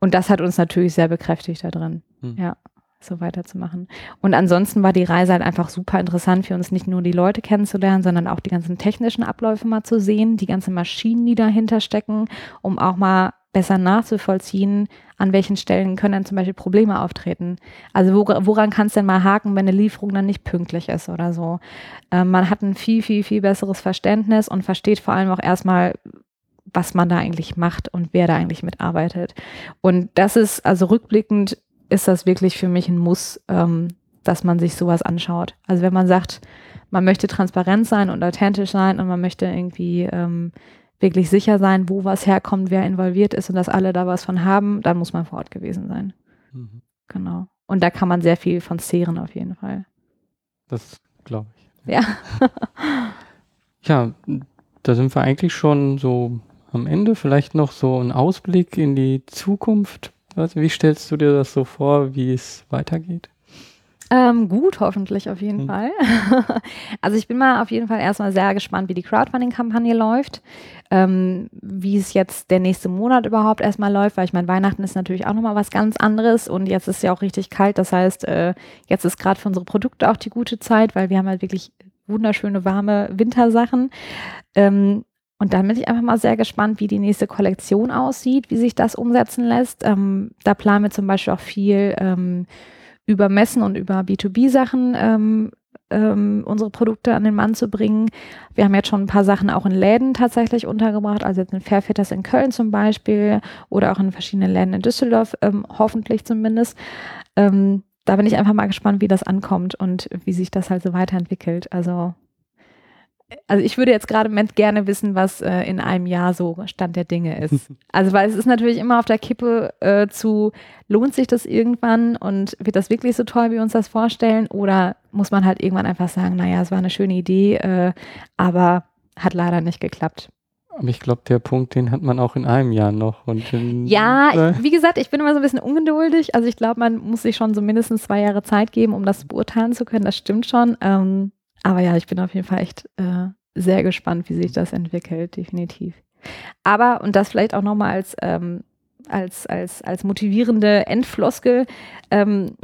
Und das hat uns natürlich sehr bekräftigt da drin. Hm. Ja so weiterzumachen. Und ansonsten war die Reise halt einfach super interessant für uns, nicht nur die Leute kennenzulernen, sondern auch die ganzen technischen Abläufe mal zu sehen, die ganzen Maschinen, die dahinter stecken, um auch mal besser nachzuvollziehen, an welchen Stellen können dann zum Beispiel Probleme auftreten. Also woran kann es denn mal haken, wenn eine Lieferung dann nicht pünktlich ist oder so. Ähm, man hat ein viel, viel, viel besseres Verständnis und versteht vor allem auch erstmal, was man da eigentlich macht und wer da eigentlich mitarbeitet. Und das ist also rückblickend ist das wirklich für mich ein Muss, ähm, dass man sich sowas anschaut. Also wenn man sagt, man möchte transparent sein und authentisch sein und man möchte irgendwie ähm, wirklich sicher sein, wo was herkommt, wer involviert ist und dass alle da was von haben, dann muss man vor Ort gewesen sein. Mhm. Genau. Und da kann man sehr viel von zehren auf jeden Fall. Das glaube ich. Ja. <laughs> ja, da sind wir eigentlich schon so am Ende. Vielleicht noch so ein Ausblick in die Zukunft. Also wie stellst du dir das so vor, wie es weitergeht? Ähm, gut, hoffentlich auf jeden hm. Fall. <laughs> also ich bin mal auf jeden Fall erstmal sehr gespannt, wie die Crowdfunding-Kampagne läuft, ähm, wie es jetzt der nächste Monat überhaupt erstmal läuft, weil ich meine, Weihnachten ist natürlich auch nochmal was ganz anderes und jetzt ist ja auch richtig kalt. Das heißt, äh, jetzt ist gerade für unsere Produkte auch die gute Zeit, weil wir haben halt wirklich wunderschöne, warme Wintersachen. Ähm, und dann bin ich einfach mal sehr gespannt, wie die nächste Kollektion aussieht, wie sich das umsetzen lässt. Ähm, da planen wir zum Beispiel auch viel ähm, über Messen und über B2B-Sachen ähm, ähm, unsere Produkte an den Mann zu bringen. Wir haben jetzt schon ein paar Sachen auch in Läden tatsächlich untergebracht, also jetzt in Fairfitters in Köln zum Beispiel oder auch in verschiedenen Läden in Düsseldorf, ähm, hoffentlich zumindest. Ähm, da bin ich einfach mal gespannt, wie das ankommt und wie sich das halt so weiterentwickelt. Also also ich würde jetzt gerade im Moment gerne wissen, was äh, in einem Jahr so Stand der Dinge ist. <laughs> Also weil es ist natürlich immer auf der Kippe äh, zu, lohnt sich das irgendwann und wird das wirklich so toll, wie wir uns das vorstellen? Oder muss man halt irgendwann einfach sagen, naja, es war eine schöne Idee, äh, aber hat leider nicht geklappt. Aber ich glaube, der Punkt, den hat man auch in einem Jahr noch. Ja, ich, wie gesagt, ich bin immer so ein bisschen ungeduldig. Also ich glaube, man muss sich schon so mindestens zwei Jahre Zeit geben, um das beurteilen zu können. Das stimmt schon. Ähm, aber ja, ich bin auf jeden Fall echt äh, sehr gespannt, wie sich das entwickelt, definitiv. Aber, und das vielleicht auch nochmal als, ähm, als, als, als motivierende Endfloskel, ähm,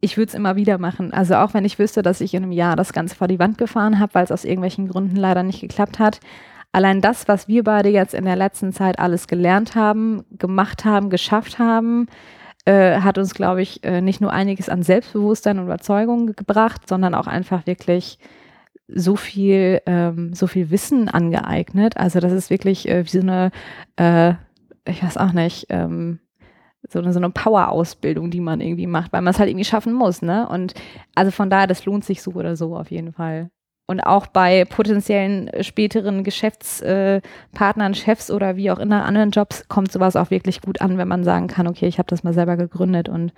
ich würde es immer wieder machen. Also auch wenn ich wüsste, dass ich in einem Jahr das Ganze vor die Wand gefahren habe, weil es aus irgendwelchen Gründen leider nicht geklappt hat. Allein das, was wir beide jetzt in der letzten Zeit alles gelernt haben, gemacht haben, geschafft haben, äh, hat uns, glaube ich, äh, nicht nur einiges an Selbstbewusstsein und Überzeugung gebracht, sondern auch einfach wirklich so viel, ähm, so viel Wissen angeeignet. Also das ist wirklich äh, wie so eine, äh, ich weiß auch nicht, ähm, so eine, so eine Power-Ausbildung, die man irgendwie macht, weil man es halt irgendwie schaffen muss, ne? Und also von daher, das lohnt sich so oder so auf jeden Fall. Und auch bei potenziellen äh, späteren Geschäftspartnern, äh, Chefs oder wie auch in anderen Jobs kommt sowas auch wirklich gut an, wenn man sagen kann, okay, ich habe das mal selber gegründet und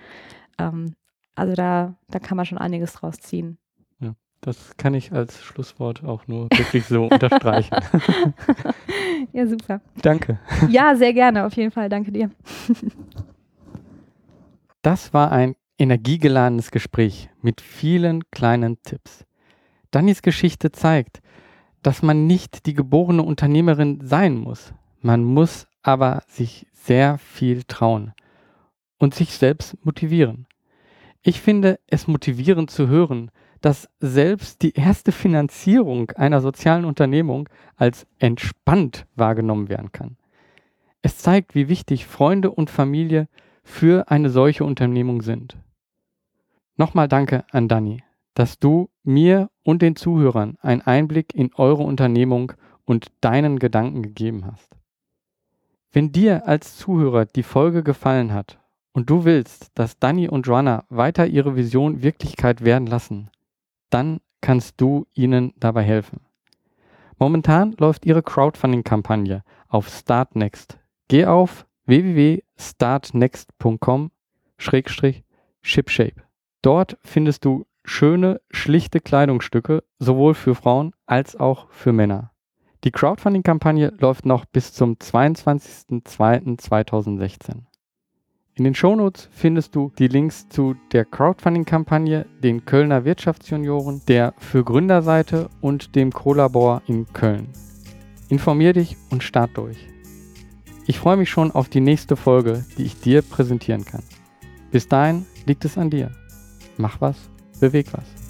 ähm, also da, da kann man schon einiges draus ziehen. Ja, das kann ich als Schlusswort auch nur wirklich so unterstreichen. <laughs> ja, super. Danke. Ja, sehr gerne, auf jeden Fall. Danke dir. das war ein energiegeladenes Gespräch mit vielen kleinen Tipps. Dannys Geschichte zeigt, dass man nicht die geborene Unternehmerin sein muss. Man muss aber sich sehr viel trauen und sich selbst motivieren. Ich finde es motivierend zu hören, dass selbst die erste Finanzierung einer sozialen Unternehmung als entspannt wahrgenommen werden kann. Es zeigt, wie wichtig Freunde und Familie für eine solche Unternehmung sind. Nochmal danke an Dani dass du mir und den Zuhörern einen Einblick in eure Unternehmung und deinen Gedanken gegeben hast. Wenn dir als Zuhörer die Folge gefallen hat und du willst, dass Danny und Joanna weiter ihre Vision Wirklichkeit werden lassen, dann kannst du ihnen dabei helfen. Momentan läuft ihre Crowdfunding-Kampagne auf Startnext. Geh auf www.startnext.com-shipshape. Dort findest du schöne, schlichte Kleidungsstücke, sowohl für Frauen als auch für Männer. Die Crowdfunding-Kampagne läuft noch bis zum 22.02.2016. In den Shownotes findest du die Links zu der Crowdfunding-Kampagne, den Kölner Wirtschaftsjunioren, der Für Gründerseite und dem Colabor in Köln. Informier dich und start durch. Ich freue mich schon auf die nächste Folge, die ich dir präsentieren kann. Bis dahin liegt es an dir. Mach was, beweg was.